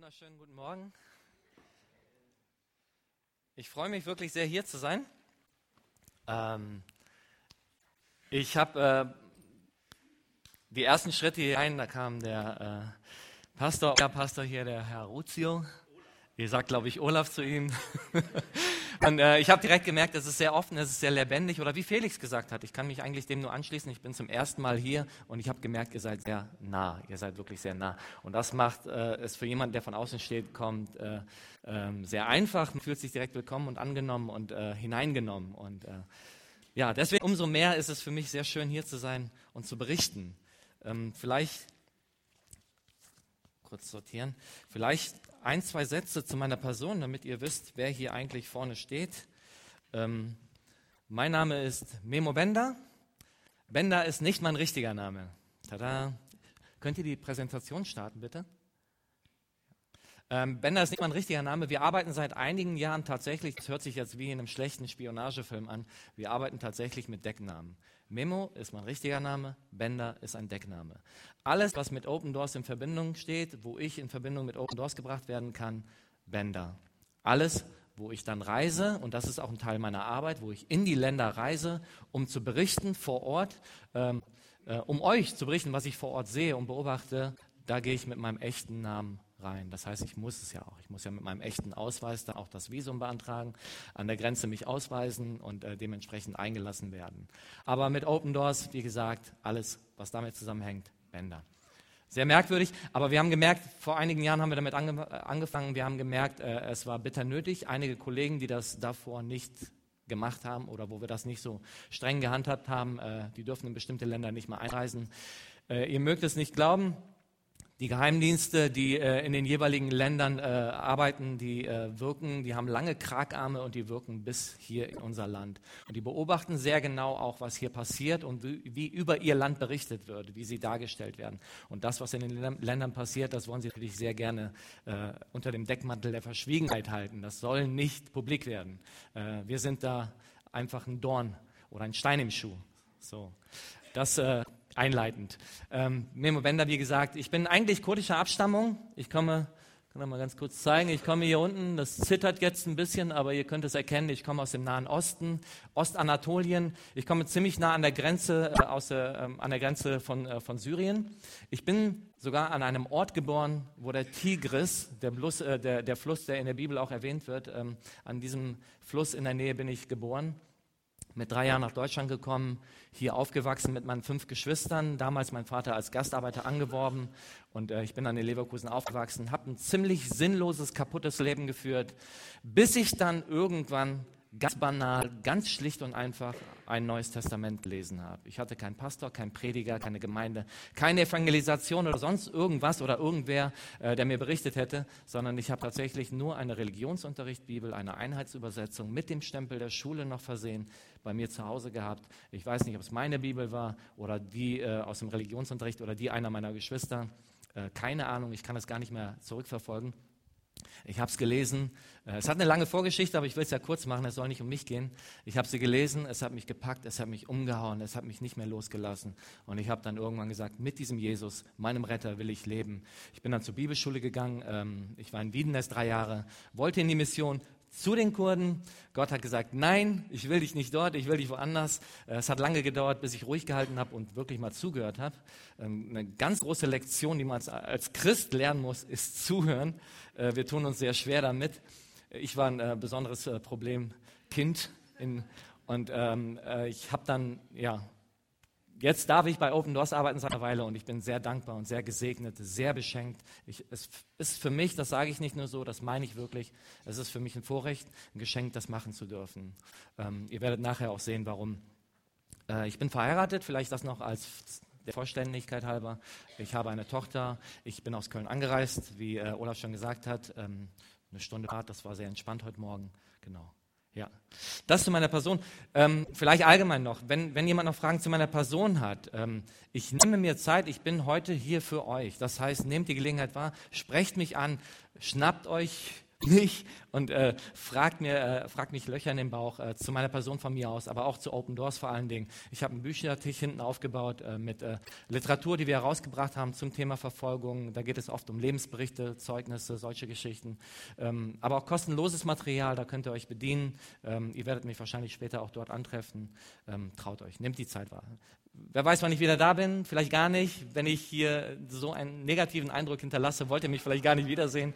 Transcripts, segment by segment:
Wunderschönen guten Morgen. Ich freue mich wirklich sehr, hier zu sein. Ähm, ich habe äh, die ersten Schritte hier rein, da kam der äh, Pastor, der Pastor hier, der Herr Ruzio. Ihr sagt, glaube ich, Olaf zu ihm. Und äh, ich habe direkt gemerkt, es ist sehr offen, es ist sehr lebendig. Oder wie Felix gesagt hat, ich kann mich eigentlich dem nur anschließen. Ich bin zum ersten Mal hier und ich habe gemerkt, ihr seid sehr nah. Ihr seid wirklich sehr nah. Und das macht äh, es für jemanden, der von außen steht, kommt, äh, ähm, sehr einfach. Man fühlt sich direkt willkommen und angenommen und äh, hineingenommen. Und äh, ja, deswegen umso mehr ist es für mich sehr schön, hier zu sein und zu berichten. Ähm, vielleicht kurz sortieren. Vielleicht ein, zwei Sätze zu meiner Person, damit ihr wisst, wer hier eigentlich vorne steht. Ähm, mein Name ist Memo Bender. Bender ist nicht mein richtiger Name. Tada. Könnt ihr die Präsentation starten, bitte? Ähm, Bender ist nicht mein richtiger Name. Wir arbeiten seit einigen Jahren tatsächlich, das hört sich jetzt wie in einem schlechten Spionagefilm an, wir arbeiten tatsächlich mit Decknamen. Memo ist mein richtiger Name, Bender ist ein Deckname. Alles, was mit Open Doors in Verbindung steht, wo ich in Verbindung mit Open Doors gebracht werden kann, Bender. Alles, wo ich dann reise, und das ist auch ein Teil meiner Arbeit, wo ich in die Länder reise, um zu berichten vor Ort, ähm, äh, um euch zu berichten, was ich vor Ort sehe und beobachte, da gehe ich mit meinem echten Namen rein. Das heißt, ich muss es ja auch. Ich muss ja mit meinem echten Ausweis dann auch das Visum beantragen, an der Grenze mich ausweisen und äh, dementsprechend eingelassen werden. Aber mit Open Doors, wie gesagt, alles, was damit zusammenhängt, Bänder. Sehr merkwürdig, aber wir haben gemerkt, vor einigen Jahren haben wir damit ange äh, angefangen, wir haben gemerkt, äh, es war bitter nötig. Einige Kollegen, die das davor nicht gemacht haben oder wo wir das nicht so streng gehandhabt haben, äh, die dürfen in bestimmte Länder nicht mehr einreisen. Äh, ihr mögt es nicht glauben, die Geheimdienste, die äh, in den jeweiligen Ländern äh, arbeiten, die äh, wirken, die haben lange Kragarme und die wirken bis hier in unser Land. Und die beobachten sehr genau auch, was hier passiert und wie, wie über ihr Land berichtet wird, wie sie dargestellt werden. Und das, was in den Ländern passiert, das wollen sie natürlich sehr gerne äh, unter dem Deckmantel der Verschwiegenheit halten. Das soll nicht publik werden. Äh, wir sind da einfach ein Dorn oder ein Stein im Schuh. So. Das äh, einleitend. Ähm, Memo Bender, wie gesagt, ich bin eigentlich kurdischer Abstammung. Ich komme, kann mal ganz kurz zeigen, ich komme hier unten, das zittert jetzt ein bisschen, aber ihr könnt es erkennen, ich komme aus dem Nahen Osten, Ostanatolien. Ich komme ziemlich nah an der Grenze, äh, aus äh, an der Grenze von, äh, von Syrien. Ich bin sogar an einem Ort geboren, wo der Tigris, der, Blus, äh, der, der Fluss, der in der Bibel auch erwähnt wird, ähm, an diesem Fluss in der Nähe bin ich geboren mit drei Jahren nach Deutschland gekommen, hier aufgewachsen mit meinen fünf Geschwistern, damals mein Vater als Gastarbeiter angeworben. Und äh, ich bin dann in Leverkusen aufgewachsen, habe ein ziemlich sinnloses, kaputtes Leben geführt, bis ich dann irgendwann ganz banal, ganz schlicht und einfach ein neues Testament gelesen habe. Ich hatte keinen Pastor, keinen Prediger, keine Gemeinde, keine Evangelisation oder sonst irgendwas oder irgendwer, äh, der mir berichtet hätte, sondern ich habe tatsächlich nur eine Religionsunterricht Bibel, eine Einheitsübersetzung mit dem Stempel der Schule noch versehen, bei mir zu Hause gehabt. Ich weiß nicht, ob es meine Bibel war oder die äh, aus dem Religionsunterricht oder die einer meiner Geschwister. Äh, keine Ahnung, ich kann es gar nicht mehr zurückverfolgen. Ich habe es gelesen. Äh, es hat eine lange Vorgeschichte, aber ich will es ja kurz machen. Es soll nicht um mich gehen. Ich habe sie gelesen. Es hat mich gepackt. Es hat mich umgehauen. Es hat mich nicht mehr losgelassen. Und ich habe dann irgendwann gesagt: Mit diesem Jesus, meinem Retter, will ich leben. Ich bin dann zur Bibelschule gegangen. Ähm, ich war in Wiedenest drei Jahre, wollte in die Mission, zu den Kurden. Gott hat gesagt, nein, ich will dich nicht dort, ich will dich woanders. Äh, es hat lange gedauert, bis ich ruhig gehalten habe und wirklich mal zugehört habe. Ähm, eine ganz große Lektion, die man als Christ lernen muss, ist zuhören. Äh, wir tun uns sehr schwer damit. Ich war ein äh, besonderes Problem, Kind. In, und ähm, ich habe dann, ja, Jetzt darf ich bei Open Doors arbeiten seit einer Weile und ich bin sehr dankbar und sehr gesegnet, sehr beschenkt. Ich, es ist für mich, das sage ich nicht nur so, das meine ich wirklich, es ist für mich ein Vorrecht, ein Geschenk, das machen zu dürfen. Ähm, ihr werdet nachher auch sehen, warum. Äh, ich bin verheiratet, vielleicht das noch als der Vollständigkeit halber. Ich habe eine Tochter, ich bin aus Köln angereist, wie äh, Olaf schon gesagt hat. Ähm, eine Stunde Fahrt, das war sehr entspannt heute Morgen. Genau. Ja, das zu meiner Person. Ähm, vielleicht allgemein noch, wenn, wenn jemand noch Fragen zu meiner Person hat. Ähm, ich nehme mir Zeit, ich bin heute hier für euch. Das heißt, nehmt die Gelegenheit wahr, sprecht mich an, schnappt euch mich und äh, fragt, mir, äh, fragt mich Löcher in den Bauch äh, zu meiner Person von mir aus, aber auch zu Open Doors vor allen Dingen. Ich habe einen Büchertisch hinten aufgebaut äh, mit äh, Literatur, die wir herausgebracht haben zum Thema Verfolgung. Da geht es oft um Lebensberichte, Zeugnisse, solche Geschichten. Ähm, aber auch kostenloses Material, da könnt ihr euch bedienen. Ähm, ihr werdet mich wahrscheinlich später auch dort antreffen. Ähm, traut euch, nehmt die Zeit wahr. Wer weiß, wann ich wieder da bin, vielleicht gar nicht. Wenn ich hier so einen negativen Eindruck hinterlasse, wollt ihr mich vielleicht gar nicht wiedersehen.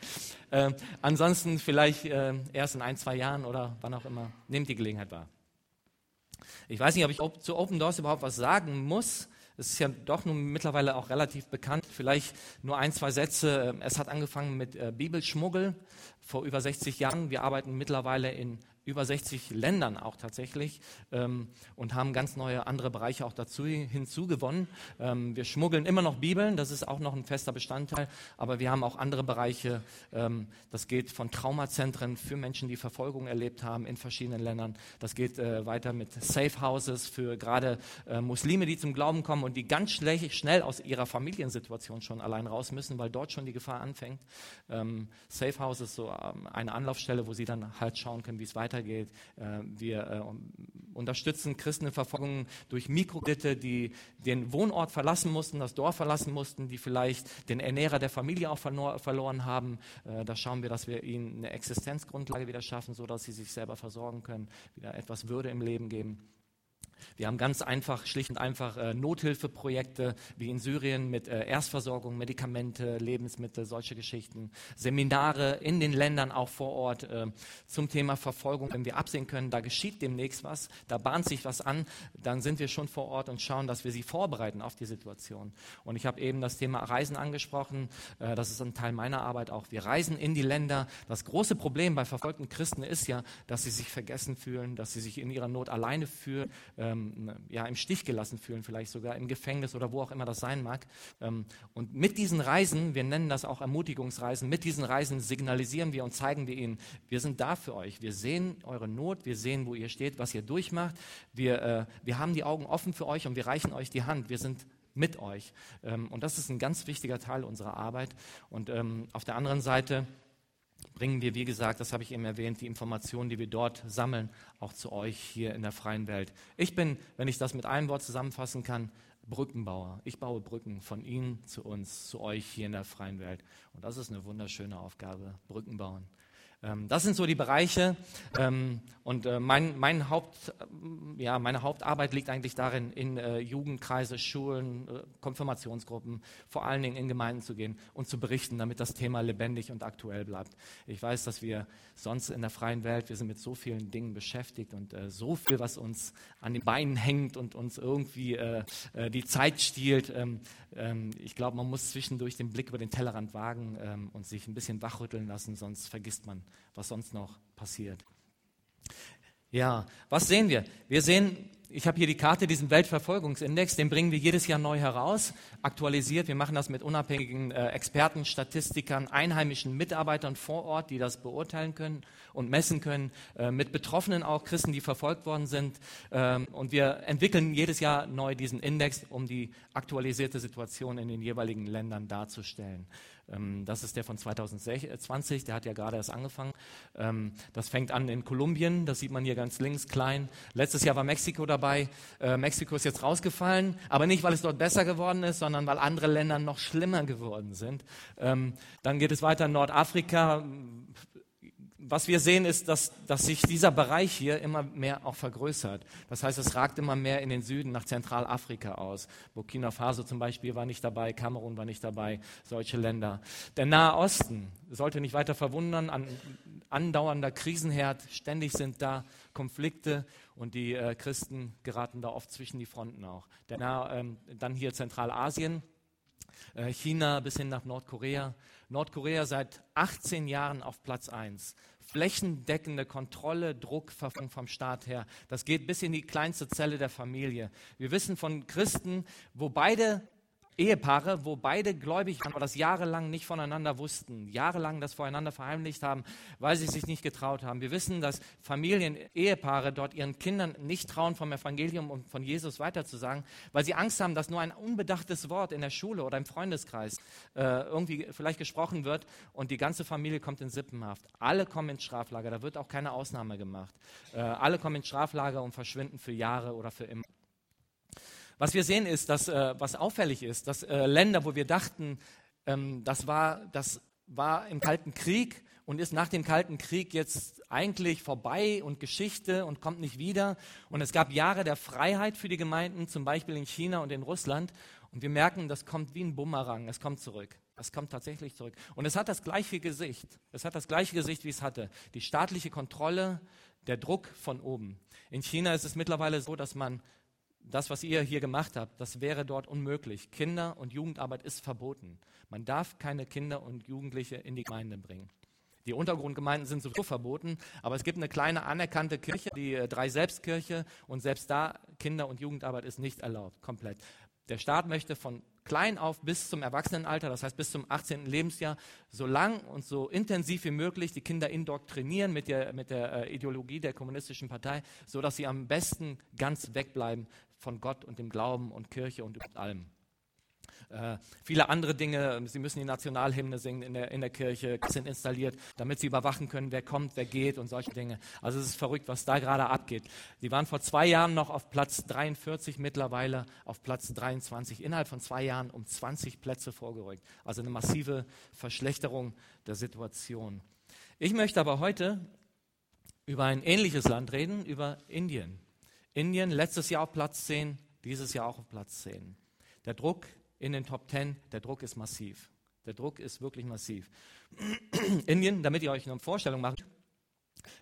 Äh, ansonsten vielleicht äh, erst in ein, zwei Jahren oder wann auch immer. Nehmt die Gelegenheit wahr. Ich weiß nicht, ob ich zu Open Doors überhaupt was sagen muss. Es ist ja doch nun mittlerweile auch relativ bekannt. Vielleicht nur ein, zwei Sätze. Es hat angefangen mit äh, Bibelschmuggel vor über 60 Jahren. Wir arbeiten mittlerweile in über 60 Ländern auch tatsächlich ähm, und haben ganz neue andere Bereiche auch dazu hinzugewonnen. Ähm, wir schmuggeln immer noch Bibeln, das ist auch noch ein fester Bestandteil, aber wir haben auch andere Bereiche. Ähm, das geht von Traumazentren für Menschen, die Verfolgung erlebt haben in verschiedenen Ländern. Das geht äh, weiter mit Safe Houses für gerade äh, Muslime, die zum Glauben kommen und die ganz schnell aus ihrer Familiensituation schon allein raus müssen, weil dort schon die Gefahr anfängt. Ähm, Safe Houses so ähm, eine Anlaufstelle, wo sie dann halt schauen können, wie es weitergeht weitergeht. Äh, wir äh, unterstützen Christen in Verfolgung durch Mikrokredite, die den Wohnort verlassen mussten, das Dorf verlassen mussten, die vielleicht den Ernährer der Familie auch verloren haben. Äh, da schauen wir, dass wir ihnen eine Existenzgrundlage wieder schaffen, sodass sie sich selber versorgen können, wieder etwas Würde im Leben geben. Wir haben ganz einfach, schlicht und einfach äh, Nothilfeprojekte wie in Syrien mit äh, Erstversorgung, Medikamente, Lebensmittel, solche Geschichten. Seminare in den Ländern auch vor Ort äh, zum Thema Verfolgung. Wenn wir absehen können, da geschieht demnächst was, da bahnt sich was an, dann sind wir schon vor Ort und schauen, dass wir sie vorbereiten auf die Situation. Und ich habe eben das Thema Reisen angesprochen. Äh, das ist ein Teil meiner Arbeit auch. Wir reisen in die Länder. Das große Problem bei verfolgten Christen ist ja, dass sie sich vergessen fühlen, dass sie sich in ihrer Not alleine fühlen ähm, ja, im Stich gelassen fühlen, vielleicht sogar im Gefängnis oder wo auch immer das sein mag. Ähm, und mit diesen Reisen, wir nennen das auch Ermutigungsreisen, mit diesen Reisen signalisieren wir und zeigen wir ihnen, wir sind da für euch. Wir sehen eure Not, wir sehen, wo ihr steht, was ihr durchmacht. Wir, äh, wir haben die Augen offen für euch und wir reichen euch die Hand. Wir sind mit euch. Ähm, und das ist ein ganz wichtiger Teil unserer Arbeit. Und ähm, auf der anderen Seite, bringen wir, wie gesagt, das habe ich eben erwähnt, die Informationen, die wir dort sammeln, auch zu euch hier in der freien Welt. Ich bin, wenn ich das mit einem Wort zusammenfassen kann, Brückenbauer. Ich baue Brücken von Ihnen zu uns, zu euch hier in der freien Welt. Und das ist eine wunderschöne Aufgabe, Brücken bauen. Ähm, das sind so die Bereiche. Ähm, und äh, mein, mein Haupt, ja, meine Hauptarbeit liegt eigentlich darin, in äh, Jugendkreise, Schulen, äh, Konfirmationsgruppen, vor allen Dingen in Gemeinden zu gehen und zu berichten, damit das Thema lebendig und aktuell bleibt. Ich weiß, dass wir sonst in der freien Welt, wir sind mit so vielen Dingen beschäftigt und so viel, was uns an den Beinen hängt und uns irgendwie die Zeit stiehlt. Ähm, ich glaube, man muss zwischendurch den Blick über den Tellerrand wagen und sich ein bisschen wachrütteln lassen, sonst vergisst man was sonst noch passiert. Ja, was sehen wir? Wir sehen, ich habe hier die Karte, diesen Weltverfolgungsindex, den bringen wir jedes Jahr neu heraus, aktualisiert. Wir machen das mit unabhängigen äh, Experten, Statistikern, einheimischen Mitarbeitern vor Ort, die das beurteilen können und messen können, äh, mit Betroffenen auch, Christen, die verfolgt worden sind. Ähm, und wir entwickeln jedes Jahr neu diesen Index, um die aktualisierte Situation in den jeweiligen Ländern darzustellen. Ähm, das ist der von 2020, der hat ja gerade erst angefangen. Ähm, das fängt an in Kolumbien, das sieht man hier ganz links klein. Letztes Jahr war Mexiko dabei. Äh, Mexiko ist jetzt rausgefallen, aber nicht, weil es dort besser geworden ist, sondern weil andere Länder noch schlimmer geworden sind. Ähm, dann geht es weiter in Nordafrika, was wir sehen, ist, dass, dass sich dieser Bereich hier immer mehr auch vergrößert. Das heißt, es ragt immer mehr in den Süden nach Zentralafrika aus. Burkina Faso zum Beispiel war nicht dabei, Kamerun war nicht dabei, solche Länder. Der Nahe Osten sollte nicht weiter verwundern, an andauernder Krisenherd, ständig sind da Konflikte und die äh, Christen geraten da oft zwischen die Fronten auch. Der Nahe, ähm, dann hier Zentralasien, äh, China bis hin nach Nordkorea. Nordkorea seit 18 Jahren auf Platz 1 flächendeckende Kontrolle, Druck vom Staat her. Das geht bis in die kleinste Zelle der Familie. Wir wissen von Christen, wo beide Ehepaare, wo beide gläubig waren, aber das jahrelang nicht voneinander wussten, jahrelang das voreinander verheimlicht haben, weil sie sich nicht getraut haben. Wir wissen, dass Familien, Ehepaare dort ihren Kindern nicht trauen, vom Evangelium und von Jesus weiterzusagen, weil sie Angst haben, dass nur ein unbedachtes Wort in der Schule oder im Freundeskreis äh, irgendwie vielleicht gesprochen wird und die ganze Familie kommt in Sippenhaft. Alle kommen ins Straflager, da wird auch keine Ausnahme gemacht. Äh, alle kommen ins Straflager und verschwinden für Jahre oder für immer. Was wir sehen ist, dass, äh, was auffällig ist, dass äh, Länder, wo wir dachten, ähm, das, war, das war im Kalten Krieg und ist nach dem Kalten Krieg jetzt eigentlich vorbei und Geschichte und kommt nicht wieder. Und es gab Jahre der Freiheit für die Gemeinden, zum Beispiel in China und in Russland. Und wir merken, das kommt wie ein Bumerang, es kommt zurück. Es kommt tatsächlich zurück. Und es hat das gleiche Gesicht. Es hat das gleiche Gesicht, wie es hatte. Die staatliche Kontrolle, der Druck von oben. In China ist es mittlerweile so, dass man das, was ihr hier gemacht habt, das wäre dort unmöglich. Kinder- und Jugendarbeit ist verboten. Man darf keine Kinder und Jugendliche in die Gemeinde bringen. Die Untergrundgemeinden sind sowieso verboten, aber es gibt eine kleine anerkannte Kirche, die äh, drei Selbstkirche, und selbst da Kinder- und Jugendarbeit ist nicht erlaubt, komplett. Der Staat möchte von klein auf bis zum Erwachsenenalter, das heißt bis zum 18. Lebensjahr, so lang und so intensiv wie möglich die Kinder indoktrinieren mit der, mit der äh, Ideologie der kommunistischen Partei, sodass sie am besten ganz wegbleiben von Gott und dem Glauben und Kirche und allem. Äh, viele andere Dinge, sie müssen die Nationalhymne singen in der, in der Kirche, sind installiert, damit sie überwachen können, wer kommt, wer geht und solche Dinge. Also es ist verrückt, was da gerade abgeht. Sie waren vor zwei Jahren noch auf Platz 43, mittlerweile auf Platz 23. Innerhalb von zwei Jahren um 20 Plätze vorgerückt. Also eine massive Verschlechterung der Situation. Ich möchte aber heute über ein ähnliches Land reden, über Indien. Indien letztes Jahr auf Platz 10, dieses Jahr auch auf Platz 10. Der Druck in den Top 10, der Druck ist massiv. Der Druck ist wirklich massiv. Indien, damit ihr euch eine Vorstellung macht,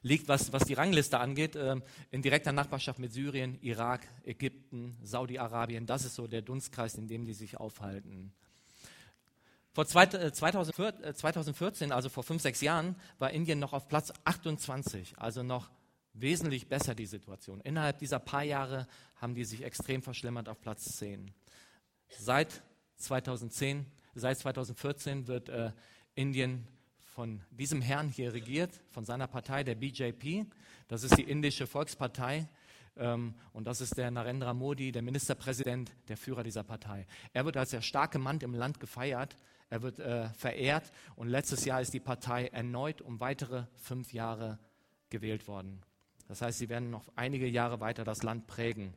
liegt, was, was die Rangliste angeht, äh, in direkter Nachbarschaft mit Syrien, Irak, Ägypten, Saudi-Arabien. Das ist so der Dunstkreis, in dem die sich aufhalten. Vor 2014, äh, also vor fünf, sechs Jahren, war Indien noch auf Platz 28, also noch wesentlich besser die Situation. Innerhalb dieser paar Jahre haben die sich extrem verschlimmert auf Platz 10. Seit 2010, seit 2014 wird äh, Indien von diesem Herrn hier regiert, von seiner Partei, der BJP. Das ist die indische Volkspartei. Ähm, und das ist der Narendra Modi, der Ministerpräsident, der Führer dieser Partei. Er wird als der starke Mann im Land gefeiert. Er wird äh, verehrt. Und letztes Jahr ist die Partei erneut um weitere fünf Jahre gewählt worden. Das heißt, sie werden noch einige Jahre weiter das Land prägen.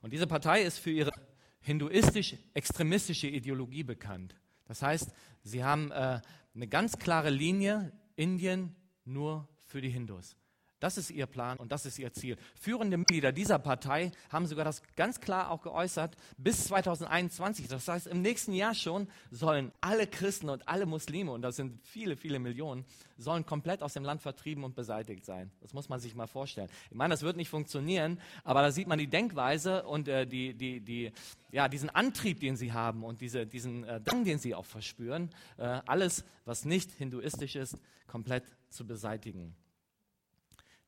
Und diese Partei ist für ihre hinduistisch-extremistische Ideologie bekannt. Das heißt, sie haben äh, eine ganz klare Linie, Indien nur für die Hindus. Das ist ihr Plan und das ist ihr Ziel. Führende Mitglieder dieser Partei haben sogar das ganz klar auch geäußert, bis 2021, das heißt im nächsten Jahr schon, sollen alle Christen und alle Muslime, und das sind viele, viele Millionen, sollen komplett aus dem Land vertrieben und beseitigt sein. Das muss man sich mal vorstellen. Ich meine, das wird nicht funktionieren, aber da sieht man die Denkweise und äh, die, die, die, ja, diesen Antrieb, den sie haben und diese, diesen äh, Drang, den sie auch verspüren, äh, alles, was nicht hinduistisch ist, komplett zu beseitigen.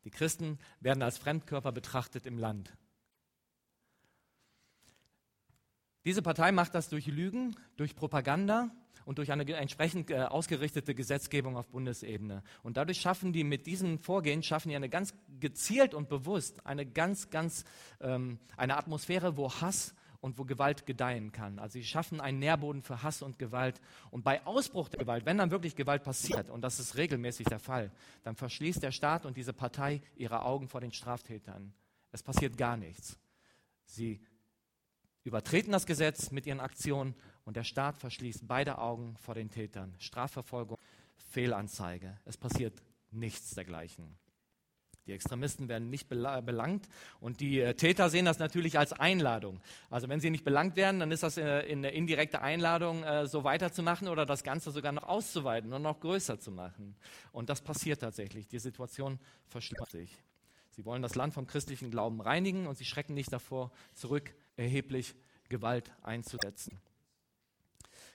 Die Christen werden als Fremdkörper betrachtet im Land. Diese Partei macht das durch Lügen, durch Propaganda und durch eine entsprechend äh, ausgerichtete Gesetzgebung auf Bundesebene. Und dadurch schaffen die mit diesem Vorgehen, schaffen die eine ganz gezielt und bewusst eine ganz, ganz, ähm, eine Atmosphäre, wo Hass und wo Gewalt gedeihen kann. Also sie schaffen einen Nährboden für Hass und Gewalt. Und bei Ausbruch der Gewalt, wenn dann wirklich Gewalt passiert, und das ist regelmäßig der Fall, dann verschließt der Staat und diese Partei ihre Augen vor den Straftätern. Es passiert gar nichts. Sie übertreten das Gesetz mit ihren Aktionen und der Staat verschließt beide Augen vor den Tätern. Strafverfolgung, Fehlanzeige. Es passiert nichts dergleichen. Die Extremisten werden nicht belangt und die äh, Täter sehen das natürlich als Einladung. Also wenn sie nicht belangt werden, dann ist das eine äh, indirekte Einladung, äh, so weiterzumachen oder das Ganze sogar noch auszuweiten und noch größer zu machen. Und das passiert tatsächlich. Die Situation verschlimmert sich. Sie wollen das Land vom christlichen Glauben reinigen und sie schrecken nicht davor zurück, erheblich Gewalt einzusetzen.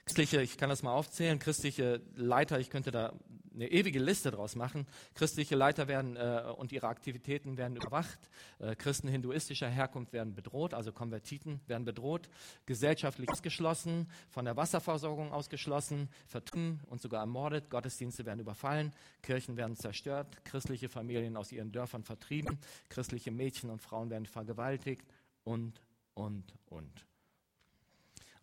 Christliche, ich kann das mal aufzählen, christliche Leiter, ich könnte da eine ewige Liste draus machen. Christliche Leiter werden äh, und ihre Aktivitäten werden überwacht. Äh, Christen hinduistischer Herkunft werden bedroht, also Konvertiten werden bedroht, gesellschaftlich ausgeschlossen, von der Wasserversorgung ausgeschlossen, vertrieben und sogar ermordet. Gottesdienste werden überfallen, Kirchen werden zerstört, christliche Familien aus ihren Dörfern vertrieben, christliche Mädchen und Frauen werden vergewaltigt und, und, und.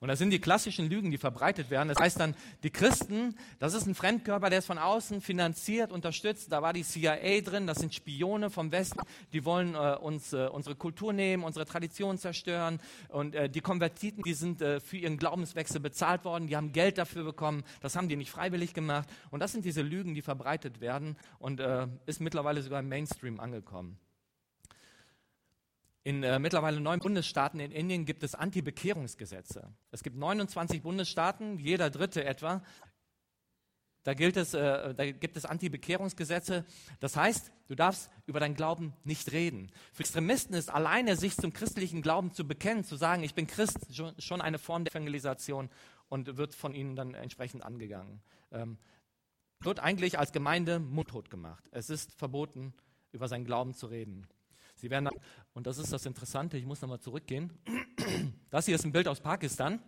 Und das sind die klassischen Lügen, die verbreitet werden. Das heißt dann, die Christen, das ist ein Fremdkörper, der ist von außen finanziert, unterstützt. Da war die CIA drin, das sind Spione vom Westen, die wollen äh, uns äh, unsere Kultur nehmen, unsere Tradition zerstören. Und äh, die Konvertiten, die sind äh, für ihren Glaubenswechsel bezahlt worden, die haben Geld dafür bekommen. Das haben die nicht freiwillig gemacht. Und das sind diese Lügen, die verbreitet werden und äh, ist mittlerweile sogar im Mainstream angekommen. In äh, mittlerweile neun Bundesstaaten in Indien gibt es Anti-Bekehrungsgesetze. Es gibt 29 Bundesstaaten, jeder dritte etwa. Da, gilt es, äh, da gibt es Anti-Bekehrungsgesetze. Das heißt, du darfst über deinen Glauben nicht reden. Für Extremisten ist alleine sich zum christlichen Glauben zu bekennen, zu sagen, ich bin Christ, schon eine Form der Evangelisation und wird von ihnen dann entsprechend angegangen. Ähm, wird eigentlich als Gemeinde mundtot gemacht. Es ist verboten, über seinen Glauben zu reden. Sie werden, und das ist das Interessante, ich muss nochmal zurückgehen. Das hier ist ein Bild aus Pakistan.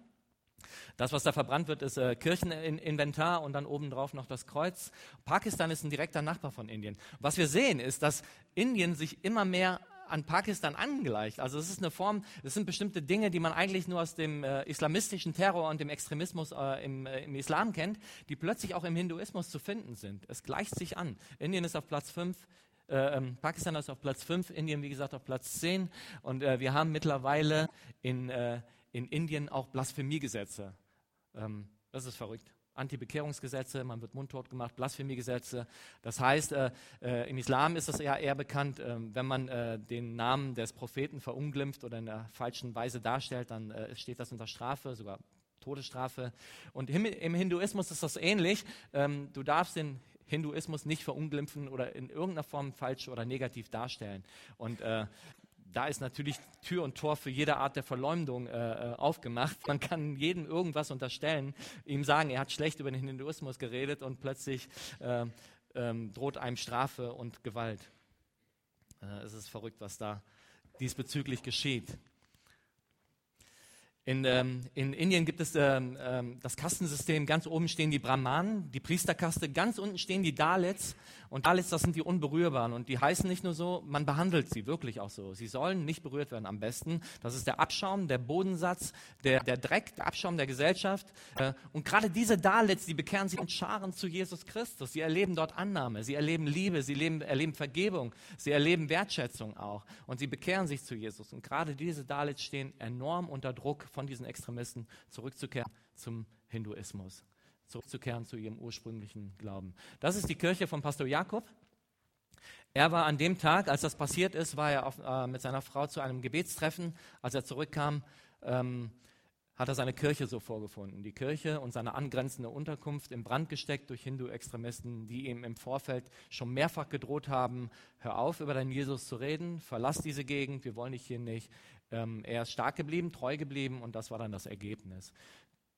Das, was da verbrannt wird, ist äh, Kircheninventar und dann obendrauf noch das Kreuz. Pakistan ist ein direkter Nachbar von Indien. Was wir sehen, ist, dass Indien sich immer mehr an Pakistan angleicht. Also es ist eine Form, es sind bestimmte Dinge, die man eigentlich nur aus dem äh, islamistischen Terror und dem Extremismus äh, im, äh, im, Islam kennt, die plötzlich auch im Hinduismus zu finden sind. Es gleicht sich an. Indien ist auf Platz 5, äh, ähm, Pakistan ist auf Platz 5, Indien, wie gesagt, auf Platz 10. Und äh, wir haben mittlerweile in, äh, in Indien auch Blasphemiegesetze. Ähm, das ist verrückt. Anti-Bekehrungsgesetze, man wird mundtot gemacht, Blasphemiegesetze. Das heißt, äh, äh, im Islam ist es ja eher bekannt, äh, wenn man den Namen des Propheten verunglimpft oder in der falschen Weise darstellt, dann steht das unter Strafe, sogar Todesstrafe. Und im, im Hinduismus ist das ähnlich. Ähm, du darfst den Hinduismus nicht verunglimpfen oder in irgendeiner Form falsch oder negativ darstellen. Und äh, da ist natürlich Tür und Tor für jede Art der Verleumdung äh, äh, aufgemacht. Man kann jedem irgendwas unterstellen, ihm sagen, er hat schlecht über den Hinduismus geredet und plötzlich äh, ähm, droht einem Strafe und Gewalt. Äh, es ist verrückt, was da diesbezüglich geschieht. In, ähm, in, Indien gibt es ähm, ähm, das Kastensystem. Ganz oben stehen die Brahmanen, die Priesterkaste. Ganz unten stehen die Dalits. Und Dalits, das sind die Unberührbaren. Und die heißen nicht nur so, man behandelt sie wirklich auch so. Sie sollen nicht berührt werden am besten. Das ist der Abschaum, der Bodensatz, der, der Dreck, der Abschaum der Gesellschaft. Äh, und gerade diese Dalits, die bekehren sich in Scharen zu Jesus Christus. Sie erleben dort Annahme, sie erleben Liebe, sie erleben, erleben Vergebung, sie erleben Wertschätzung auch. Und sie bekehren sich zu Jesus. Und gerade diese Dalits stehen enorm unter Druck von diesen Extremisten zurückzukehren zum Hinduismus, zurückzukehren zu ihrem ursprünglichen Glauben. Das ist die Kirche von Pastor Jakob. Er war an dem Tag, als das passiert ist, war er auf, äh, mit seiner Frau zu einem Gebetstreffen. Als er zurückkam, ähm, hat er seine Kirche so vorgefunden. Die Kirche und seine angrenzende Unterkunft in Brand gesteckt durch Hindu-Extremisten, die ihm im Vorfeld schon mehrfach gedroht haben, hör auf, über deinen Jesus zu reden, verlass diese Gegend, wir wollen dich hier nicht. Ähm, er ist stark geblieben, treu geblieben und das war dann das Ergebnis.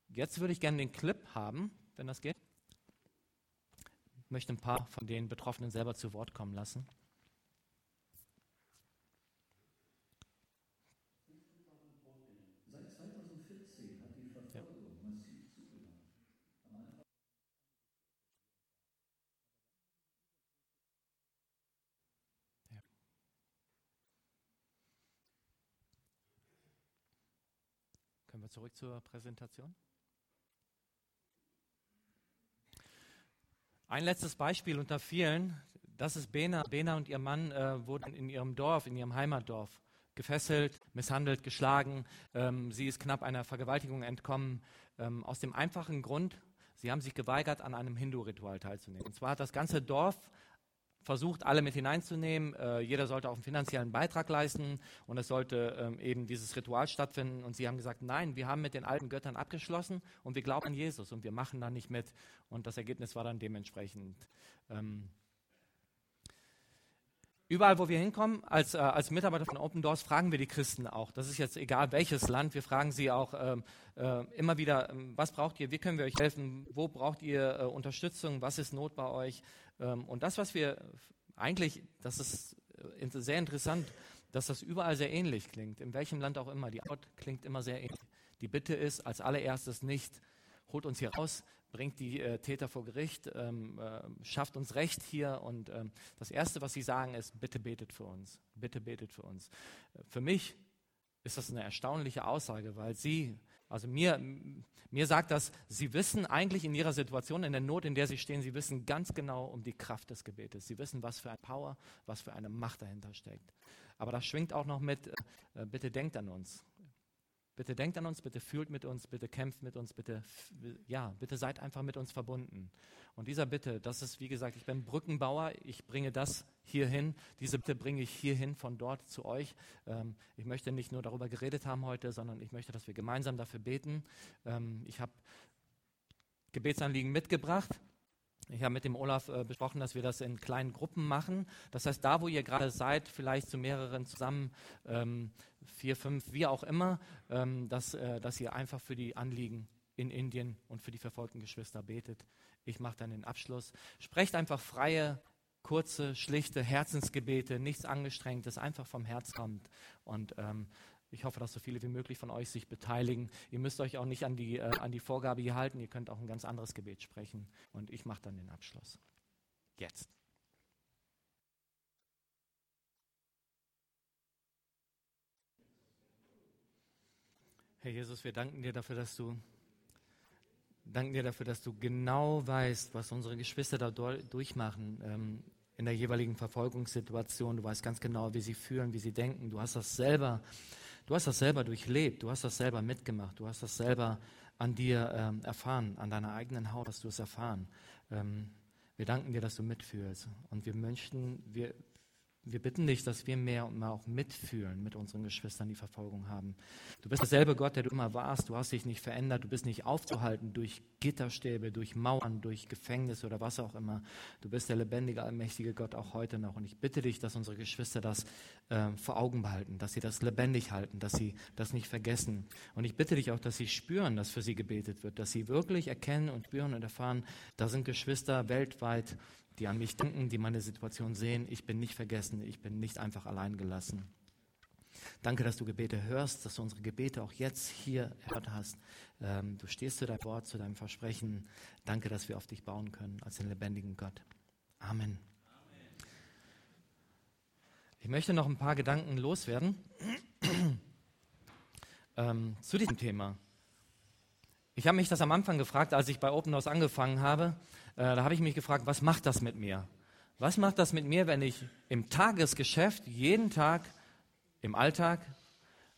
Jetzt würde ich gerne den Clip haben, wenn das geht. Ich möchte ein paar von den Betroffenen selber zu Wort kommen lassen. Zurück zur Präsentation? Ein letztes Beispiel unter vielen, das ist Bena. Bena und ihr Mann äh, wurden in ihrem Dorf, in ihrem Heimatdorf, gefesselt, misshandelt, geschlagen. Ähm, sie ist knapp einer Vergewaltigung entkommen. Ähm, aus dem einfachen Grund, sie haben sich geweigert, an einem Hindu-Ritual teilzunehmen. Und zwar hat das ganze Dorf versucht, alle mit hineinzunehmen. Äh, jeder sollte auch einen finanziellen Beitrag leisten und es sollte ähm, eben dieses Ritual stattfinden. Und sie haben gesagt, nein, wir haben mit den alten Göttern abgeschlossen und wir glauben an Jesus und wir machen da nicht mit. Und das Ergebnis war dann dementsprechend. Ähm, Überall, wo wir hinkommen, als, äh, als Mitarbeiter von Open Doors, fragen wir die Christen auch. Das ist jetzt egal welches Land. Wir fragen sie auch ähm, äh, immer wieder, ähm, was braucht ihr, wie können wir euch helfen, wo braucht ihr äh, Unterstützung, was ist Not bei euch. Ähm, und das, was wir eigentlich, das ist äh, sehr interessant, dass das überall sehr ähnlich klingt, in welchem Land auch immer. Die Antwort klingt immer sehr ähnlich. Die Bitte ist als allererstes nicht, holt uns hier raus, bringt die äh, Täter vor Gericht, ähm, äh, schafft uns Recht hier. Und ähm, das Erste, was sie sagen, ist, bitte betet für uns, bitte betet für uns. Äh, für mich ist das eine erstaunliche Aussage, weil sie, also mir, mir sagt das, sie wissen eigentlich in ihrer Situation, in der Not, in der sie stehen, sie wissen ganz genau um die Kraft des Gebetes. Sie wissen, was für eine Power, was für eine Macht dahinter steckt. Aber das schwingt auch noch mit, äh, bitte denkt an uns. Bitte denkt an uns, bitte fühlt mit uns, bitte kämpft mit uns, bitte, ja, bitte seid einfach mit uns verbunden. Und dieser Bitte, das ist, wie gesagt, ich bin Brückenbauer, ich bringe das hierhin, diese Bitte bringe ich hierhin von dort zu euch. Ähm, ich möchte nicht nur darüber geredet haben heute, sondern ich möchte, dass wir gemeinsam dafür beten. Ähm, ich habe Gebetsanliegen mitgebracht. Ich habe mit dem Olaf äh, besprochen, dass wir das in kleinen Gruppen machen. Das heißt, da, wo ihr gerade seid, vielleicht zu mehreren zusammen, ähm, vier, fünf, wie auch immer, ähm, dass, äh, dass ihr einfach für die Anliegen in Indien und für die verfolgten Geschwister betet. Ich mache dann den Abschluss. Sprecht einfach freie, kurze, schlichte Herzensgebete, nichts Angestrengtes, einfach vom Herz kommt. Und ähm, ich hoffe, dass so viele wie möglich von euch sich beteiligen. Ihr müsst euch auch nicht an die, äh, an die Vorgabe hier halten. Ihr könnt auch ein ganz anderes Gebet sprechen. Und ich mache dann den Abschluss. Jetzt. Herr Jesus, wir danken dir dafür, dass du danken dir dafür, dass du genau weißt, was unsere Geschwister da durchmachen ähm, in der jeweiligen Verfolgungssituation. Du weißt ganz genau, wie sie fühlen, wie sie denken. Du hast das selber Du hast das selber durchlebt, du hast das selber mitgemacht, du hast das selber an dir ähm, erfahren, an deiner eigenen Haut hast du es erfahren. Ähm, wir danken dir, dass du mitfühlst. Und wir möchten, wir, wir bitten dich, dass wir mehr und mehr auch mitfühlen mit unseren Geschwistern, die Verfolgung haben. Du bist derselbe Gott, der du immer warst. Du hast dich nicht verändert. Du bist nicht aufzuhalten durch Gitterstäbe, durch Mauern, durch Gefängnisse oder was auch immer. Du bist der lebendige, allmächtige Gott auch heute noch. Und ich bitte dich, dass unsere Geschwister das äh, vor Augen behalten, dass sie das lebendig halten, dass sie das nicht vergessen. Und ich bitte dich auch, dass sie spüren, dass für sie gebetet wird, dass sie wirklich erkennen und spüren und erfahren, da sind Geschwister weltweit, die an mich denken, die meine Situation sehen. Ich bin nicht vergessen, ich bin nicht einfach allein gelassen. Danke, dass du Gebete hörst, dass du unsere Gebete auch jetzt hier erhört hast. Ähm, du stehst zu deinem Wort, zu deinem Versprechen. Danke, dass wir auf dich bauen können als den lebendigen Gott. Amen. Ich möchte noch ein paar Gedanken loswerden ähm, zu diesem Thema. Ich habe mich das am Anfang gefragt, als ich bei Open House angefangen habe. Äh, da habe ich mich gefragt, was macht das mit mir? Was macht das mit mir, wenn ich im Tagesgeschäft jeden Tag, im Alltag,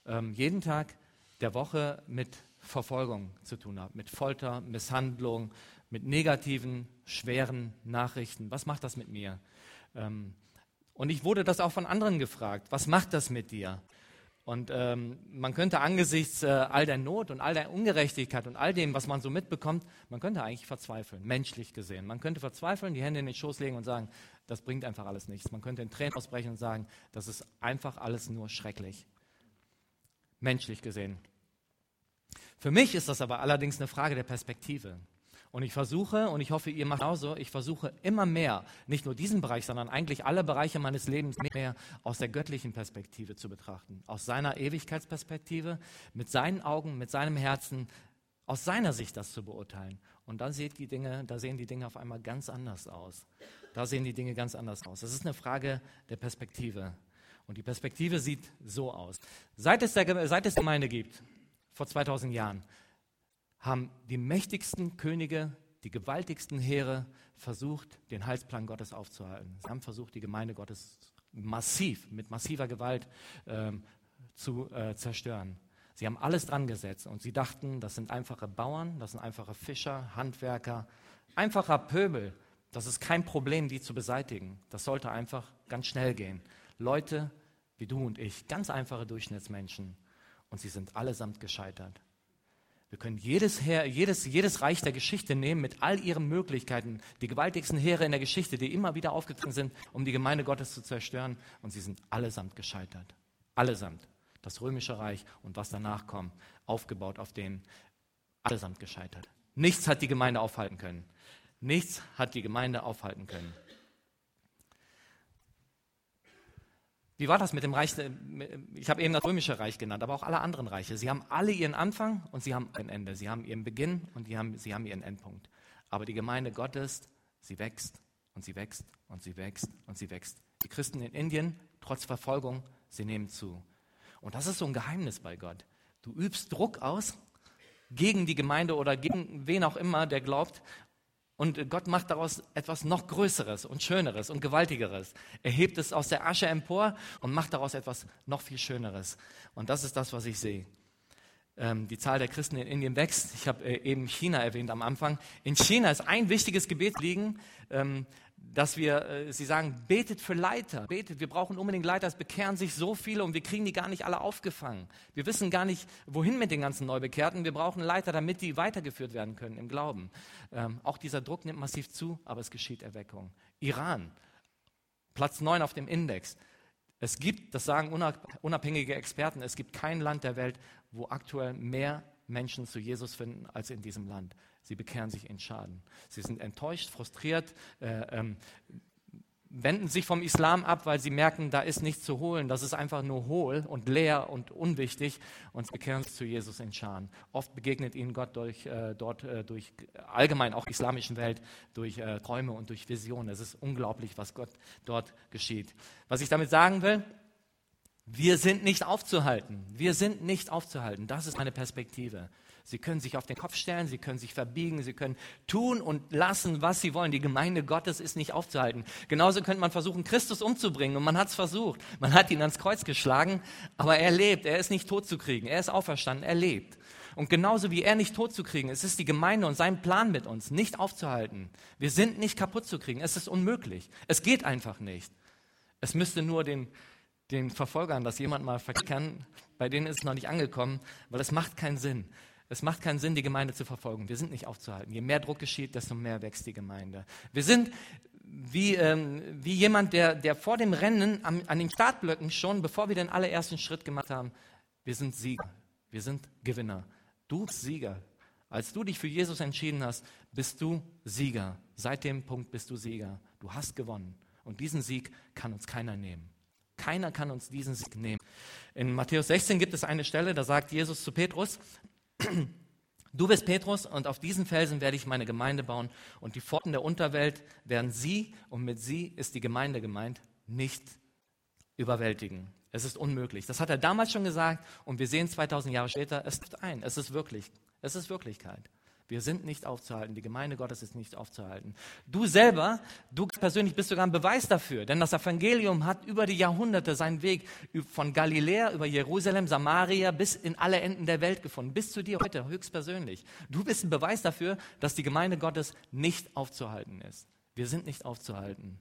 ähm, jeden Tag der Woche mit Verfolgung zu tun habe, mit Folter, Misshandlung, mit negativen, schweren Nachrichten? Was macht das mit mir? Ähm, und ich wurde das auch von anderen gefragt. Was macht das mit dir? Und ähm, man könnte angesichts äh, all der Not und all der Ungerechtigkeit und all dem, was man so mitbekommt, man könnte eigentlich verzweifeln, menschlich gesehen. Man könnte verzweifeln, die Hände in den Schoß legen und sagen, das bringt einfach alles nichts. Man könnte in Tränen ausbrechen und sagen, das ist einfach alles nur schrecklich. Menschlich gesehen. Für mich ist das aber allerdings eine Frage der Perspektive. Und ich versuche, und ich hoffe, ihr macht genauso, ich versuche immer mehr, nicht nur diesen Bereich, sondern eigentlich alle Bereiche meines Lebens mehr aus der göttlichen Perspektive zu betrachten. Aus seiner Ewigkeitsperspektive, mit seinen Augen, mit seinem Herzen, aus seiner Sicht das zu beurteilen. Und dann sehen die Dinge, da sehen die Dinge auf einmal ganz anders aus. Da sehen die Dinge ganz anders aus. Das ist eine Frage der Perspektive. Und die Perspektive sieht so aus. Seit es, der, seit es Gemeinde gibt, vor 2000 Jahren, haben die mächtigsten Könige, die gewaltigsten Heere versucht, den Heilsplan Gottes aufzuhalten. Sie haben versucht, die Gemeinde Gottes massiv, mit massiver Gewalt ähm, zu äh, zerstören. Sie haben alles dran gesetzt und sie dachten, das sind einfache Bauern, das sind einfache Fischer, Handwerker, einfacher Pöbel. Das ist kein Problem, die zu beseitigen. Das sollte einfach ganz schnell gehen. Leute wie du und ich, ganz einfache Durchschnittsmenschen. Und sie sind allesamt gescheitert. Wir können jedes, Heer, jedes, jedes Reich der Geschichte nehmen mit all ihren Möglichkeiten, die gewaltigsten Heere in der Geschichte, die immer wieder aufgetreten sind, um die Gemeinde Gottes zu zerstören. Und sie sind allesamt gescheitert. Allesamt. Das römische Reich und was danach kommt, aufgebaut auf denen, allesamt gescheitert. Nichts hat die Gemeinde aufhalten können. Nichts hat die Gemeinde aufhalten können. Wie war das mit dem Reich? Ich habe eben das römische Reich genannt, aber auch alle anderen Reiche. Sie haben alle ihren Anfang und sie haben ein Ende. Sie haben ihren Beginn und sie haben, sie haben ihren Endpunkt. Aber die Gemeinde Gottes, sie wächst und sie wächst und sie wächst und sie wächst. Die Christen in Indien, trotz Verfolgung, sie nehmen zu. Und das ist so ein Geheimnis bei Gott. Du übst Druck aus gegen die Gemeinde oder gegen wen auch immer, der glaubt, und Gott macht daraus etwas noch Größeres und Schöneres und Gewaltigeres. Er hebt es aus der Asche empor und macht daraus etwas noch viel Schöneres. Und das ist das, was ich sehe. Ähm, die Zahl der Christen in Indien wächst. Ich habe äh, eben China erwähnt am Anfang. In China ist ein wichtiges Gebet liegen, ähm, dass wir, äh, sie sagen, betet für Leiter, betet, wir brauchen unbedingt Leiter, es bekehren sich so viele und wir kriegen die gar nicht alle aufgefangen. Wir wissen gar nicht, wohin mit den ganzen Neubekehrten, wir brauchen Leiter, damit die weitergeführt werden können im Glauben. Ähm, auch dieser Druck nimmt massiv zu, aber es geschieht Erweckung. Iran, Platz 9 auf dem Index. Es gibt, das sagen unabhängige Experten, es gibt kein Land der Welt, wo aktuell mehr Menschen zu Jesus finden als in diesem Land. Sie bekehren sich in Schaden. Sie sind enttäuscht, frustriert, äh, ähm, wenden sich vom Islam ab, weil sie merken, da ist nichts zu holen. Das ist einfach nur hohl und leer und unwichtig. Und sie bekehren sich zu Jesus in Schaden. Oft begegnet ihnen Gott durch, äh, dort äh, durch allgemein auch islamischen Welt, durch äh, Träume und durch Visionen. Es ist unglaublich, was Gott dort geschieht. Was ich damit sagen will, wir sind nicht aufzuhalten. Wir sind nicht aufzuhalten. Das ist meine Perspektive. Sie können sich auf den Kopf stellen, sie können sich verbiegen, sie können tun und lassen, was sie wollen. Die Gemeinde Gottes ist nicht aufzuhalten. Genauso könnte man versuchen, Christus umzubringen und man hat es versucht. Man hat ihn ans Kreuz geschlagen, aber er lebt, er ist nicht tot zu kriegen, er ist auferstanden, er lebt. Und genauso wie er nicht tot zu kriegen, es ist die Gemeinde und sein Plan mit uns nicht aufzuhalten. Wir sind nicht kaputt zu kriegen, es ist unmöglich. Es geht einfach nicht. Es müsste nur den, den Verfolgern, dass jemand mal verkehren, bei denen ist es noch nicht angekommen, weil es macht keinen Sinn. Es macht keinen Sinn, die Gemeinde zu verfolgen. Wir sind nicht aufzuhalten. Je mehr Druck geschieht, desto mehr wächst die Gemeinde. Wir sind wie, ähm, wie jemand, der, der vor dem Rennen am, an den Startblöcken schon, bevor wir den allerersten Schritt gemacht haben, wir sind Sieger. Wir sind Gewinner. Du bist Sieger. Als du dich für Jesus entschieden hast, bist du Sieger. Seit dem Punkt bist du Sieger. Du hast gewonnen. Und diesen Sieg kann uns keiner nehmen. Keiner kann uns diesen Sieg nehmen. In Matthäus 16 gibt es eine Stelle, da sagt Jesus zu Petrus, Du bist Petrus und auf diesen Felsen werde ich meine Gemeinde bauen und die Pforten der Unterwelt werden sie, und mit sie ist die Gemeinde gemeint, nicht überwältigen. Es ist unmöglich. Das hat er damals schon gesagt und wir sehen 2000 Jahre später, es ist ein, es ist wirklich, es ist Wirklichkeit. Wir sind nicht aufzuhalten. Die Gemeinde Gottes ist nicht aufzuhalten. Du selber, du persönlich bist sogar ein Beweis dafür, denn das Evangelium hat über die Jahrhunderte seinen Weg von Galiläa über Jerusalem, Samaria bis in alle Enden der Welt gefunden, bis zu dir heute höchstpersönlich. Du bist ein Beweis dafür, dass die Gemeinde Gottes nicht aufzuhalten ist. Wir sind nicht aufzuhalten.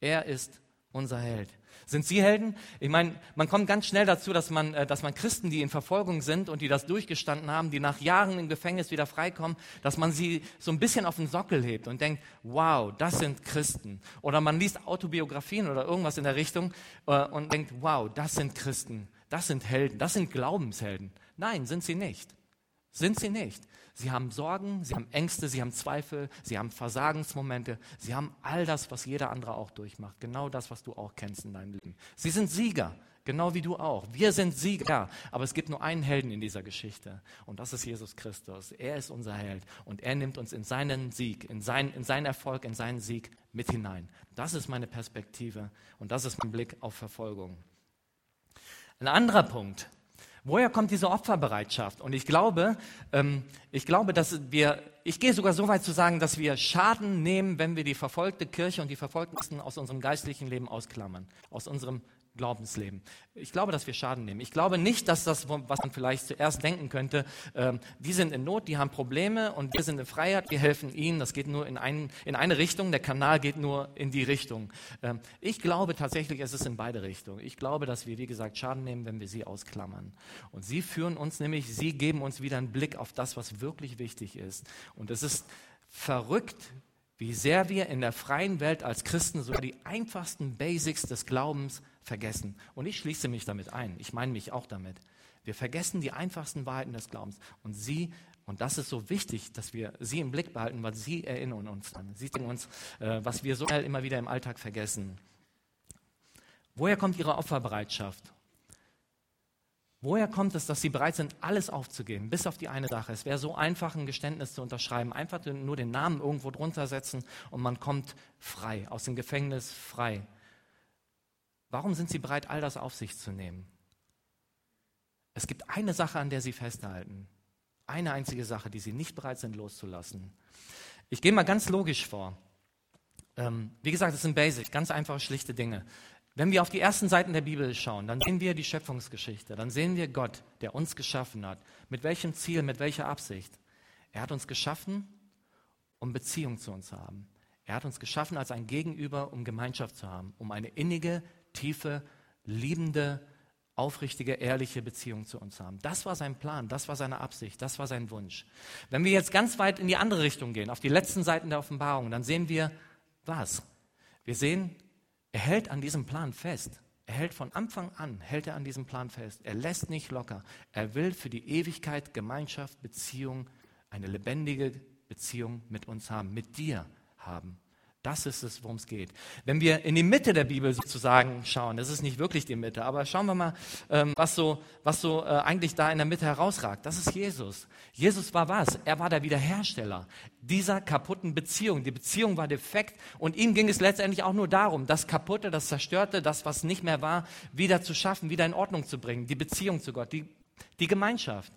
Er ist unser Held. Sind Sie Helden? Ich meine, man kommt ganz schnell dazu, dass man, äh, dass man Christen, die in Verfolgung sind und die das durchgestanden haben, die nach Jahren im Gefängnis wieder freikommen, dass man sie so ein bisschen auf den Sockel hebt und denkt, wow, das sind Christen. Oder man liest Autobiografien oder irgendwas in der Richtung äh, und denkt, wow, das sind Christen, das sind Helden, das sind Glaubenshelden. Nein, sind sie nicht. Sind sie nicht. Sie haben Sorgen, sie haben Ängste, sie haben Zweifel, sie haben Versagensmomente, sie haben all das, was jeder andere auch durchmacht. Genau das, was du auch kennst in deinem Leben. Sie sind Sieger, genau wie du auch. Wir sind Sieger, aber es gibt nur einen Helden in dieser Geschichte und das ist Jesus Christus. Er ist unser Held und er nimmt uns in seinen Sieg, in, sein, in seinen Erfolg, in seinen Sieg mit hinein. Das ist meine Perspektive und das ist mein Blick auf Verfolgung. Ein anderer Punkt, Woher kommt diese Opferbereitschaft? Und ich glaube, ähm, ich glaube, dass wir, ich gehe sogar so weit zu sagen, dass wir Schaden nehmen, wenn wir die verfolgte Kirche und die verfolgten aus unserem geistlichen Leben ausklammern, aus unserem Glaubensleben. Ich glaube, dass wir Schaden nehmen. Ich glaube nicht, dass das, was man vielleicht zuerst denken könnte, ähm, die sind in Not, die haben Probleme und wir sind in Freiheit, wir helfen ihnen. Das geht nur in, ein, in eine Richtung, der Kanal geht nur in die Richtung. Ähm, ich glaube tatsächlich, es ist in beide Richtungen. Ich glaube, dass wir, wie gesagt, Schaden nehmen, wenn wir sie ausklammern. Und sie führen uns nämlich, sie geben uns wieder einen Blick auf das, was wirklich wichtig ist. Und es ist verrückt, wie sehr wir in der freien Welt als Christen sogar die einfachsten Basics des Glaubens vergessen. Und ich schließe mich damit ein. Ich meine mich auch damit. Wir vergessen die einfachsten Wahrheiten des Glaubens. Und sie, und das ist so wichtig, dass wir sie im Blick behalten, weil sie erinnern uns an. Sie zeigen uns, äh, was wir so schnell immer wieder im Alltag vergessen. Woher kommt ihre Opferbereitschaft? Woher kommt es, dass sie bereit sind, alles aufzugeben, bis auf die eine Sache? Es wäre so einfach, ein Geständnis zu unterschreiben, einfach nur den Namen irgendwo drunter setzen und man kommt frei, aus dem Gefängnis frei. Warum sind sie bereit, all das auf sich zu nehmen? Es gibt eine Sache, an der sie festhalten. Eine einzige Sache, die sie nicht bereit sind loszulassen. Ich gehe mal ganz logisch vor. Ähm, wie gesagt, es sind Basic, ganz einfache, schlichte Dinge. Wenn wir auf die ersten Seiten der Bibel schauen, dann sehen wir die Schöpfungsgeschichte, dann sehen wir Gott, der uns geschaffen hat. Mit welchem Ziel, mit welcher Absicht? Er hat uns geschaffen, um Beziehung zu uns zu haben. Er hat uns geschaffen als ein Gegenüber, um Gemeinschaft zu haben, um eine innige, tiefe, liebende, aufrichtige, ehrliche Beziehung zu uns haben. Das war sein Plan, das war seine Absicht, das war sein Wunsch. Wenn wir jetzt ganz weit in die andere Richtung gehen, auf die letzten Seiten der Offenbarung, dann sehen wir was? Wir sehen, er hält an diesem Plan fest. Er hält von Anfang an, hält er an diesem Plan fest. Er lässt nicht locker. Er will für die Ewigkeit Gemeinschaft, Beziehung, eine lebendige Beziehung mit uns haben, mit dir haben. Das ist es, worum es geht. Wenn wir in die Mitte der Bibel sozusagen schauen, das ist nicht wirklich die Mitte, aber schauen wir mal, ähm, was so, was so äh, eigentlich da in der Mitte herausragt. Das ist Jesus. Jesus war was? Er war der Wiederhersteller dieser kaputten Beziehung. Die Beziehung war defekt und ihm ging es letztendlich auch nur darum, das Kaputte, das Zerstörte, das, was nicht mehr war, wieder zu schaffen, wieder in Ordnung zu bringen. Die Beziehung zu Gott, die, die Gemeinschaft.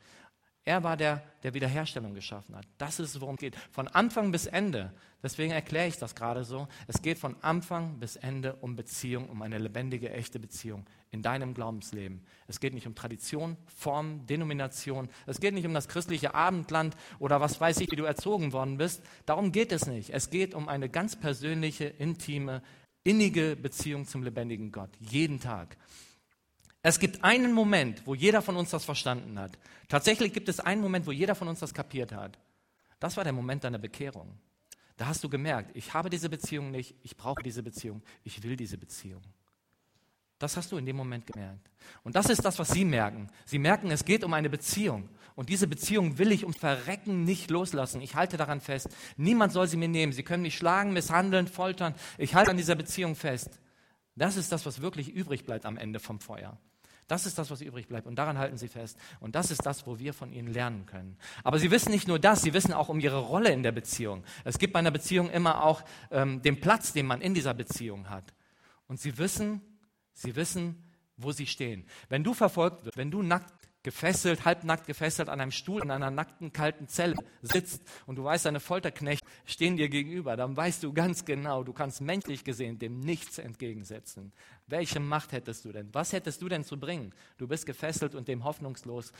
Er war der, der Wiederherstellung geschaffen hat. Das ist, worum es geht. Von Anfang bis Ende. Deswegen erkläre ich das gerade so. Es geht von Anfang bis Ende um Beziehung, um eine lebendige, echte Beziehung in deinem Glaubensleben. Es geht nicht um Tradition, Form, Denomination. Es geht nicht um das christliche Abendland oder was weiß ich, wie du erzogen worden bist. Darum geht es nicht. Es geht um eine ganz persönliche, intime, innige Beziehung zum lebendigen Gott. Jeden Tag. Es gibt einen Moment, wo jeder von uns das verstanden hat. Tatsächlich gibt es einen Moment, wo jeder von uns das kapiert hat. Das war der Moment deiner Bekehrung. Da hast du gemerkt, ich habe diese Beziehung nicht, ich brauche diese Beziehung, ich will diese Beziehung. Das hast du in dem Moment gemerkt. Und das ist das, was sie merken. Sie merken, es geht um eine Beziehung. Und diese Beziehung will ich um Verrecken nicht loslassen. Ich halte daran fest. Niemand soll sie mir nehmen. Sie können mich schlagen, misshandeln, foltern. Ich halte an dieser Beziehung fest. Das ist das, was wirklich übrig bleibt am Ende vom Feuer. Das ist das, was übrig bleibt. Und daran halten sie fest. Und das ist das, wo wir von ihnen lernen können. Aber sie wissen nicht nur das, sie wissen auch um ihre Rolle in der Beziehung. Es gibt bei einer Beziehung immer auch ähm, den Platz, den man in dieser Beziehung hat. Und sie wissen, sie wissen, wo sie stehen. Wenn du verfolgt wirst, wenn du nackt gefesselt, halbnackt gefesselt an einem Stuhl in einer nackten, kalten Zelle sitzt und du weißt, deine Folterknechte stehen dir gegenüber, dann weißt du ganz genau, du kannst menschlich gesehen dem nichts entgegensetzen. Welche Macht hättest du denn? Was hättest du denn zu bringen? Du bist gefesselt und dem hoffnungslos,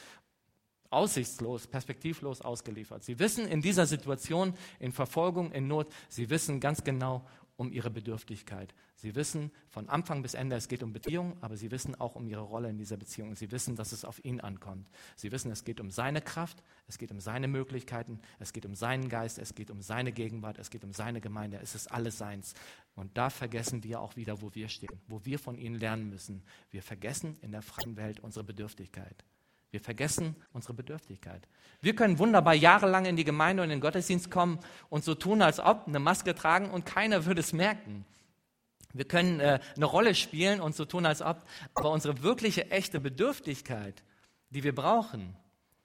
aussichtslos, perspektivlos ausgeliefert. Sie wissen in dieser Situation, in Verfolgung, in Not, sie wissen ganz genau um ihre Bedürftigkeit. Sie wissen von Anfang bis Ende, es geht um Beziehung, aber sie wissen auch um ihre Rolle in dieser Beziehung. Sie wissen, dass es auf ihn ankommt. Sie wissen, es geht um seine Kraft, es geht um seine Möglichkeiten, es geht um seinen Geist, es geht um seine Gegenwart, es geht um seine Gemeinde. Es ist alles seins. Und da vergessen wir auch wieder, wo wir stehen, wo wir von ihnen lernen müssen. Wir vergessen in der freien Welt unsere Bedürftigkeit. Wir vergessen unsere Bedürftigkeit. Wir können wunderbar jahrelang in die Gemeinde und in den Gottesdienst kommen und so tun, als ob eine Maske tragen und keiner würde es merken. Wir können äh, eine Rolle spielen und so tun, als ob, aber unsere wirkliche, echte Bedürftigkeit, die wir brauchen,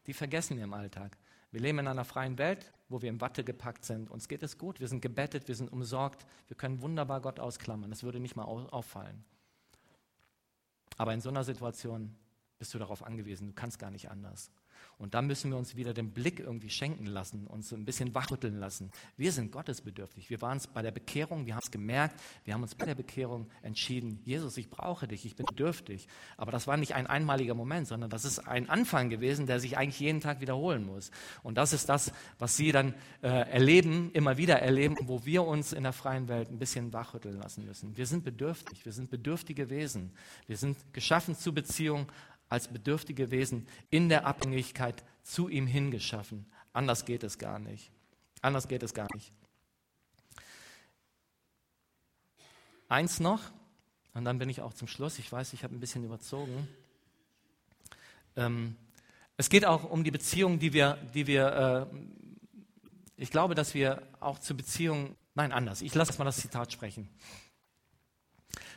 die vergessen wir im Alltag. Wir leben in einer freien Welt, wo wir im Watte gepackt sind. Uns geht es gut, wir sind gebettet, wir sind umsorgt, wir können wunderbar Gott ausklammern. Das würde nicht mal auffallen. Aber in so einer Situation bist du darauf angewiesen. Du kannst gar nicht anders. Und da müssen wir uns wieder den Blick irgendwie schenken lassen, uns ein bisschen wachrütteln lassen. Wir sind gottesbedürftig. Wir waren es bei der Bekehrung, wir haben es gemerkt, wir haben uns bei der Bekehrung entschieden, Jesus, ich brauche dich, ich bin bedürftig. Aber das war nicht ein einmaliger Moment, sondern das ist ein Anfang gewesen, der sich eigentlich jeden Tag wiederholen muss. Und das ist das, was Sie dann äh, erleben, immer wieder erleben, wo wir uns in der freien Welt ein bisschen wachrütteln lassen müssen. Wir sind bedürftig, wir sind bedürftige Wesen. Wir sind geschaffen zu Beziehung, als bedürftige Wesen in der Abhängigkeit zu ihm hingeschaffen. Anders geht es gar nicht. Anders geht es gar nicht. Eins noch, und dann bin ich auch zum Schluss. Ich weiß, ich habe ein bisschen überzogen. Ähm, es geht auch um die Beziehung, die wir, die wir äh, ich glaube, dass wir auch zur Beziehung, nein, anders. Ich lasse mal das Zitat sprechen.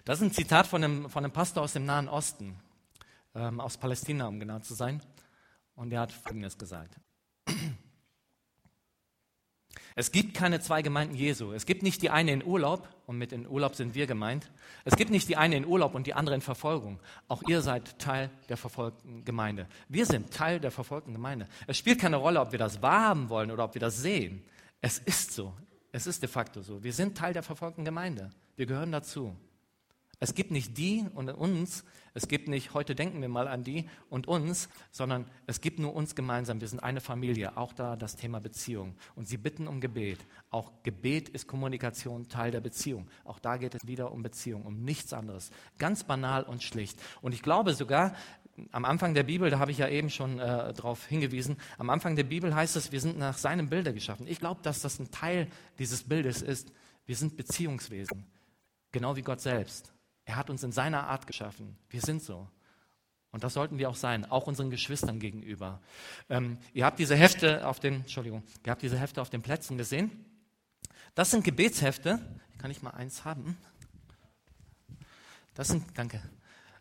Das ist ein Zitat von einem, von einem Pastor aus dem Nahen Osten ähm, aus Palästina, um genau zu sein. Und er hat Folgendes gesagt. Es gibt keine zwei Gemeinden Jesu. Es gibt nicht die eine in Urlaub, und mit in Urlaub sind wir gemeint. Es gibt nicht die eine in Urlaub und die andere in Verfolgung. Auch ihr seid Teil der verfolgten Gemeinde. Wir sind Teil der verfolgten Gemeinde. Es spielt keine Rolle, ob wir das wahrhaben wollen oder ob wir das sehen. Es ist so. Es ist de facto so. Wir sind Teil der verfolgten Gemeinde. Wir gehören dazu. Es gibt nicht die und uns, es gibt nicht, heute denken wir mal an die und uns, sondern es gibt nur uns gemeinsam. Wir sind eine Familie, auch da das Thema Beziehung. Und sie bitten um Gebet. Auch Gebet ist Kommunikation, Teil der Beziehung. Auch da geht es wieder um Beziehung, um nichts anderes. Ganz banal und schlicht. Und ich glaube sogar, am Anfang der Bibel, da habe ich ja eben schon äh, darauf hingewiesen, am Anfang der Bibel heißt es, wir sind nach seinem Bilde geschaffen. Ich glaube, dass das ein Teil dieses Bildes ist. Wir sind Beziehungswesen, genau wie Gott selbst. Er hat uns in seiner Art geschaffen. Wir sind so. Und das sollten wir auch sein, auch unseren Geschwistern gegenüber. Ähm, ihr habt diese Hefte auf den, Entschuldigung, ihr habt diese Hefte auf den Plätzen gesehen. Das sind Gebetshefte. Kann ich mal eins haben? Das sind, danke.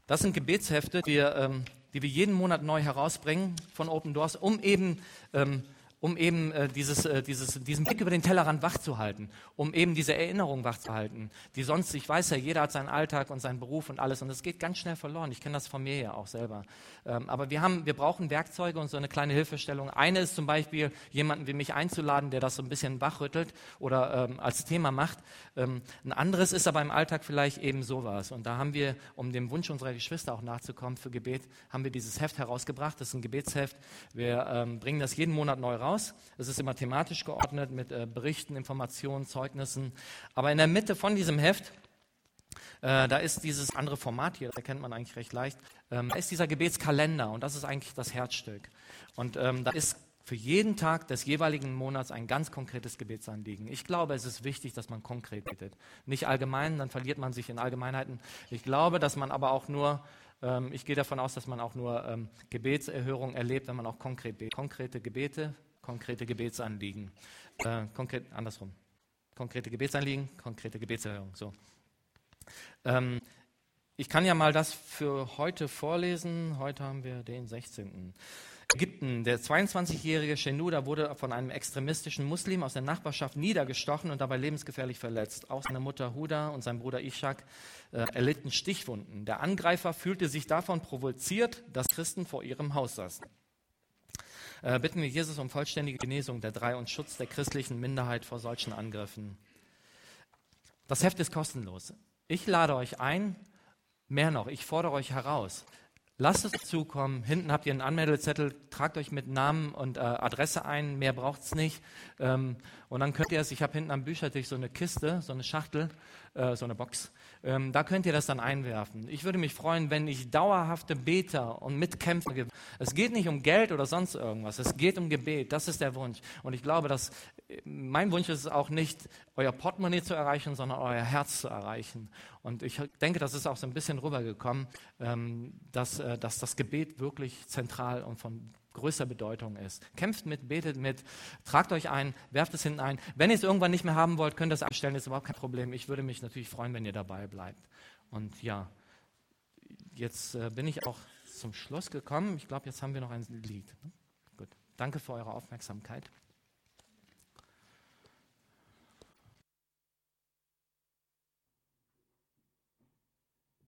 Das sind Gebetshefte, die, ähm, die wir jeden Monat neu herausbringen von Open Doors, um eben ähm, um eben äh, dieses, äh, dieses, diesen Blick über den Tellerrand wachzuhalten, um eben diese Erinnerung wachzuhalten, die sonst, ich weiß ja, jeder hat seinen Alltag und seinen Beruf und alles und es geht ganz schnell verloren. Ich kenne das von mir ja auch selber. Ähm, aber wir, haben, wir brauchen Werkzeuge und so eine kleine Hilfestellung. Eine ist zum Beispiel, jemanden wie mich einzuladen, der das so ein bisschen wachrüttelt oder ähm, als Thema macht. Ähm, ein anderes ist aber im Alltag vielleicht eben sowas. Und da haben wir, um dem Wunsch unserer Geschwister auch nachzukommen für Gebet, haben wir dieses Heft herausgebracht. Das ist ein Gebetsheft. Wir ähm, bringen das jeden Monat neu raus aus. Es ist immer thematisch geordnet mit äh, Berichten, Informationen, Zeugnissen. Aber in der Mitte von diesem Heft, äh, da ist dieses andere Format hier, das erkennt man eigentlich recht leicht, ähm, da ist dieser Gebetskalender und das ist eigentlich das Herzstück. Und ähm, da ist für jeden Tag des jeweiligen Monats ein ganz konkretes Gebetsanliegen. Ich glaube, es ist wichtig, dass man konkret betet. Nicht allgemein, dann verliert man sich in Allgemeinheiten. Ich glaube, dass man aber auch nur, ähm, ich gehe davon aus, dass man auch nur ähm, Gebetserhörung erlebt, wenn man auch konkret betet. Konkrete Gebete konkrete Gebetsanliegen. Äh, konkret, andersrum. Konkrete Gebetsanliegen, konkrete Gebetserhörung. So. Ähm, ich kann ja mal das für heute vorlesen. Heute haben wir den 16. Ägypten. Der 22-jährige Shenuda wurde von einem extremistischen Muslim aus der Nachbarschaft niedergestochen und dabei lebensgefährlich verletzt. Auch seine Mutter Huda und sein Bruder Ishak äh, erlitten Stichwunden. Der Angreifer fühlte sich davon provoziert, dass Christen vor ihrem Haus saßen äh, bitten wir Jesus um vollständige Genesung der drei und Schutz der christlichen Minderheit vor solchen Angriffen. Das Heft ist kostenlos. Ich lade euch ein, mehr noch, ich fordere euch heraus. Lasst es zukommen. Hinten habt ihr einen Anmeldezettel. Tragt euch mit Namen und äh, Adresse ein. Mehr braucht es nicht. Ähm, und dann könnt ihr es, ich habe hinten am Büchertisch so eine Kiste, so eine Schachtel, äh, so eine Box. Ähm, da könnt ihr das dann einwerfen. Ich würde mich freuen, wenn ich dauerhafte Beter und Mitkämpfer gibt. Es geht nicht um Geld oder sonst irgendwas. Es geht um Gebet. Das ist der Wunsch. Und ich glaube, dass äh, mein Wunsch ist es auch nicht, euer Portemonnaie zu erreichen, sondern euer Herz zu erreichen. Und ich denke, das ist auch so ein bisschen rübergekommen, ähm, dass, äh, dass das Gebet wirklich zentral und von größer Bedeutung ist. Kämpft mit, betet mit, tragt euch ein, werft es hinten ein. Wenn ihr es irgendwann nicht mehr haben wollt, könnt ihr es abstellen, ist überhaupt kein Problem. Ich würde mich natürlich freuen, wenn ihr dabei bleibt. Und ja, jetzt äh, bin ich auch zum Schluss gekommen. Ich glaube, jetzt haben wir noch ein Lied. Gut, danke für eure Aufmerksamkeit.